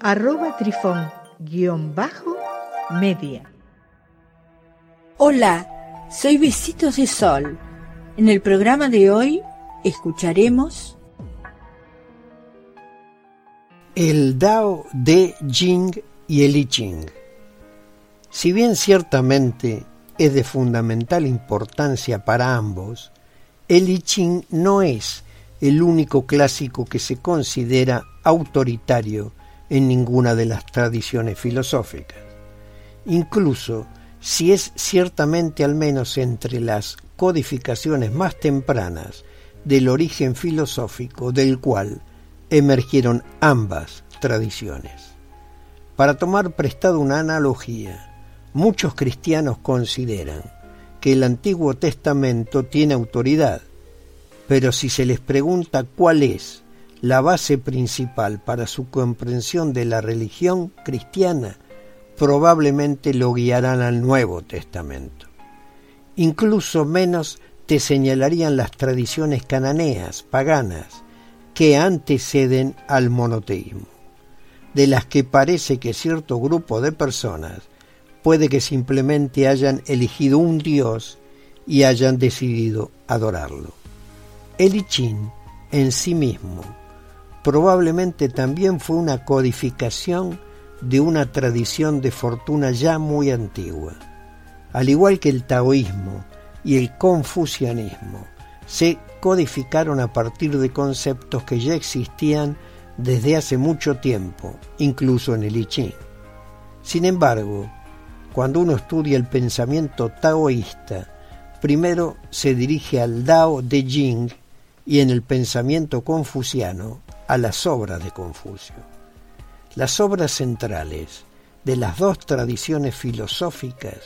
arroba trifón-media. Hola, soy Besitos de Sol. En el programa de hoy escucharemos el Dao de Jing y el I Ching. Si bien ciertamente es de fundamental importancia para ambos, el I Ching no es el único clásico que se considera autoritario en ninguna de las tradiciones filosóficas. Incluso si es ciertamente al menos entre las codificaciones más tempranas del origen filosófico del cual emergieron ambas tradiciones. Para tomar prestado una analogía, muchos cristianos consideran que el Antiguo Testamento tiene autoridad, pero si se les pregunta cuál es la base principal para su comprensión de la religión cristiana, probablemente lo guiarán al Nuevo Testamento. Incluso menos te señalarían las tradiciones cananeas, paganas, que anteceden al monoteísmo, de las que parece que cierto grupo de personas puede que simplemente hayan elegido un Dios y hayan decidido adorarlo. El I en sí mismo probablemente también fue una codificación de una tradición de fortuna ya muy antigua. Al igual que el taoísmo y el confucianismo, se codificaron a partir de conceptos que ya existían desde hace mucho tiempo, incluso en el I Ching. Sin embargo, cuando uno estudia el pensamiento taoísta, primero se dirige al Dao de Jing y en el pensamiento confuciano a las obras de Confucio. Las obras centrales de las dos tradiciones filosóficas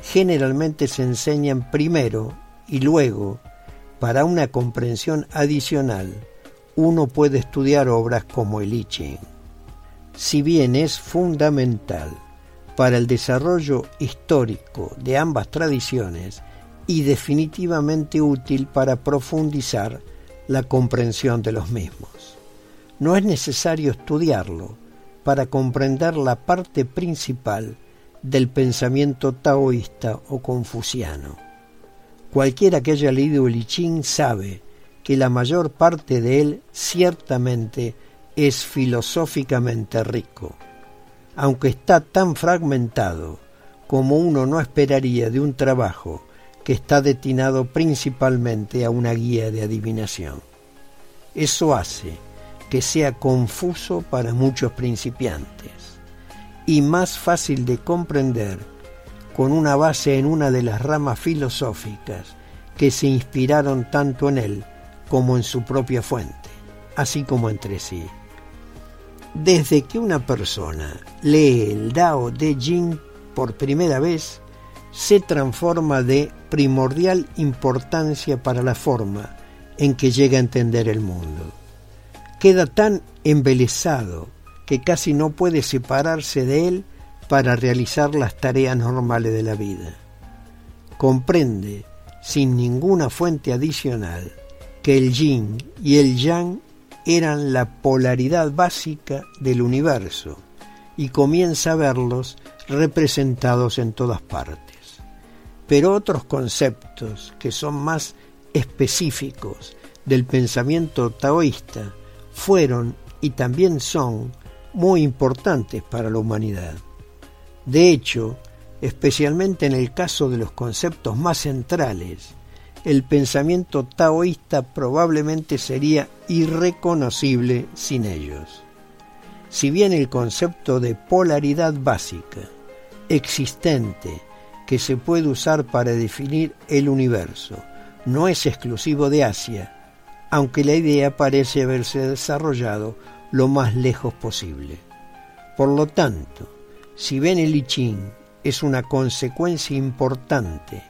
generalmente se enseñan primero y luego, para una comprensión adicional, uno puede estudiar obras como el I Ching. Si bien es fundamental para el desarrollo histórico de ambas tradiciones y definitivamente útil para profundizar la comprensión de los mismos. No es necesario estudiarlo para comprender la parte principal del pensamiento taoísta o confuciano. Cualquiera que haya leído el I Ching sabe que la mayor parte de él ciertamente es filosóficamente rico, aunque está tan fragmentado como uno no esperaría de un trabajo que está destinado principalmente a una guía de adivinación. Eso hace que sea confuso para muchos principiantes y más fácil de comprender con una base en una de las ramas filosóficas que se inspiraron tanto en él como en su propia fuente, así como entre sí. Desde que una persona lee el Dao de Jing por primera vez, se transforma de primordial importancia para la forma en que llega a entender el mundo queda tan embelesado que casi no puede separarse de él para realizar las tareas normales de la vida. Comprende, sin ninguna fuente adicional, que el yin y el yang eran la polaridad básica del universo y comienza a verlos representados en todas partes. Pero otros conceptos que son más específicos del pensamiento taoísta fueron y también son muy importantes para la humanidad. De hecho, especialmente en el caso de los conceptos más centrales, el pensamiento taoísta probablemente sería irreconocible sin ellos. Si bien el concepto de polaridad básica, existente, que se puede usar para definir el universo, no es exclusivo de Asia, aunque la idea parece haberse desarrollado lo más lejos posible. Por lo tanto, Si bien el I es una consecuencia importante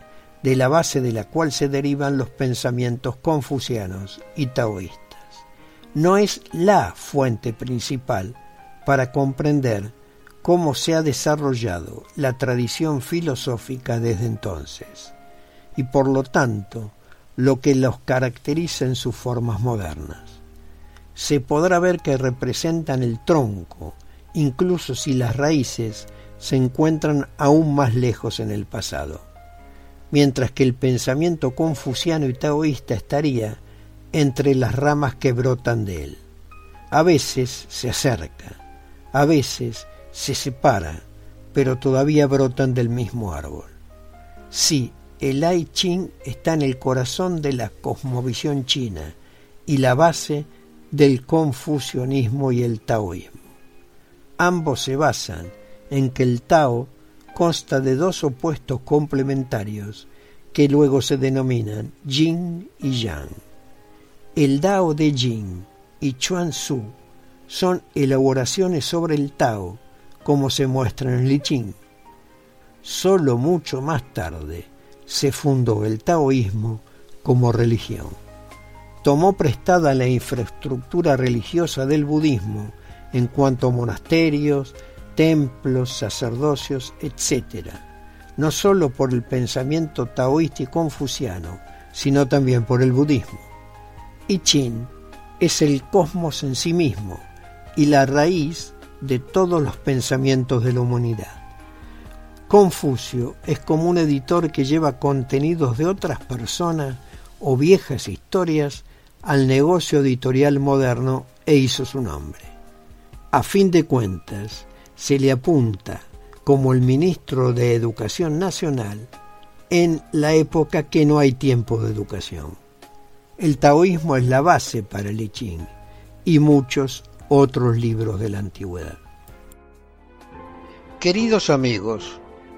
de la base de la cual se derivan los pensamientos confucianos y taoístas, no es la fuente principal para comprender cómo se ha desarrollado la tradición filosófica desde entonces, y por lo tanto lo que los caracteriza en sus formas modernas. Se podrá ver que representan el tronco, incluso si las raíces se encuentran aún más lejos en el pasado, mientras que el pensamiento confuciano y taoísta estaría entre las ramas que brotan de él. A veces se acerca, a veces se separa, pero todavía brotan del mismo árbol. Sí, el I Ching está en el corazón de la cosmovisión china y la base del confucianismo y el taoísmo. Ambos se basan en que el Tao consta de dos opuestos complementarios que luego se denominan Yin y Yang. El Dao de Yin y Chuan Tzu son elaboraciones sobre el Tao, como se muestra en Li Ching. Solo mucho más tarde se fundó el taoísmo como religión. Tomó prestada la infraestructura religiosa del budismo en cuanto a monasterios, templos, sacerdocios, etc., no sólo por el pensamiento taoísta y confuciano, sino también por el budismo. I Ching es el cosmos en sí mismo y la raíz de todos los pensamientos de la humanidad. Confucio es como un editor que lleva contenidos de otras personas o viejas historias al negocio editorial moderno e hizo su nombre. A fin de cuentas, se le apunta como el ministro de Educación Nacional en la época que no hay tiempo de educación. El taoísmo es la base para el Ching y muchos otros libros de la antigüedad. Queridos amigos,